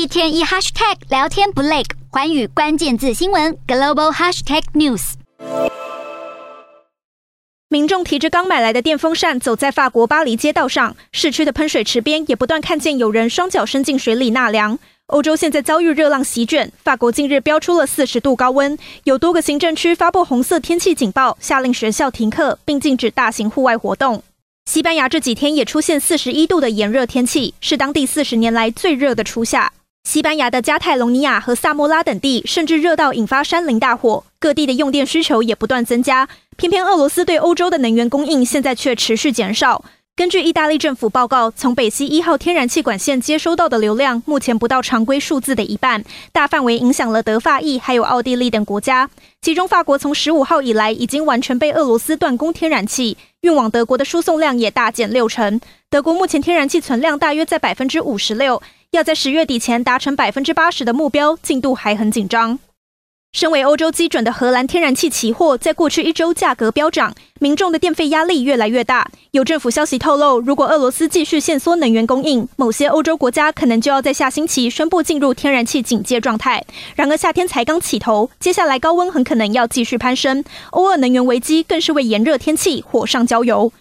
一天一 hashtag 聊天不累，寰宇关键字新闻 global hashtag news。民众提着刚买来的电风扇走在法国巴黎街道上，市区的喷水池边也不断看见有人双脚伸进水里纳凉。欧洲现在遭遇热浪席卷，法国近日飙出了四十度高温，有多个行政区发布红色天气警报，下令学校停课，并禁止大型户外活动。西班牙这几天也出现四十一度的炎热天气，是当地四十年来最热的初夏。西班牙的加泰隆尼亚和萨莫拉等地甚至热到引发山林大火，各地的用电需求也不断增加。偏偏俄罗斯对欧洲的能源供应现在却持续减少。根据意大利政府报告，从北溪一号天然气管线接收到的流量，目前不到常规数字的一半，大范围影响了德法意还有奥地利等国家。其中，法国从十五号以来已经完全被俄罗斯断供天然气，运往德国的输送量也大减六成。德国目前天然气存量大约在百分之五十六，要在十月底前达成百分之八十的目标，进度还很紧张。身为欧洲基准的荷兰天然气期货，在过去一周价格飙涨，民众的电费压力越来越大。有政府消息透露，如果俄罗斯继续限缩能源供应，某些欧洲国家可能就要在下星期宣布进入天然气警戒状态。然而，夏天才刚起头，接下来高温很可能要继续攀升。欧俄能源危机更是为炎热天气火上浇油。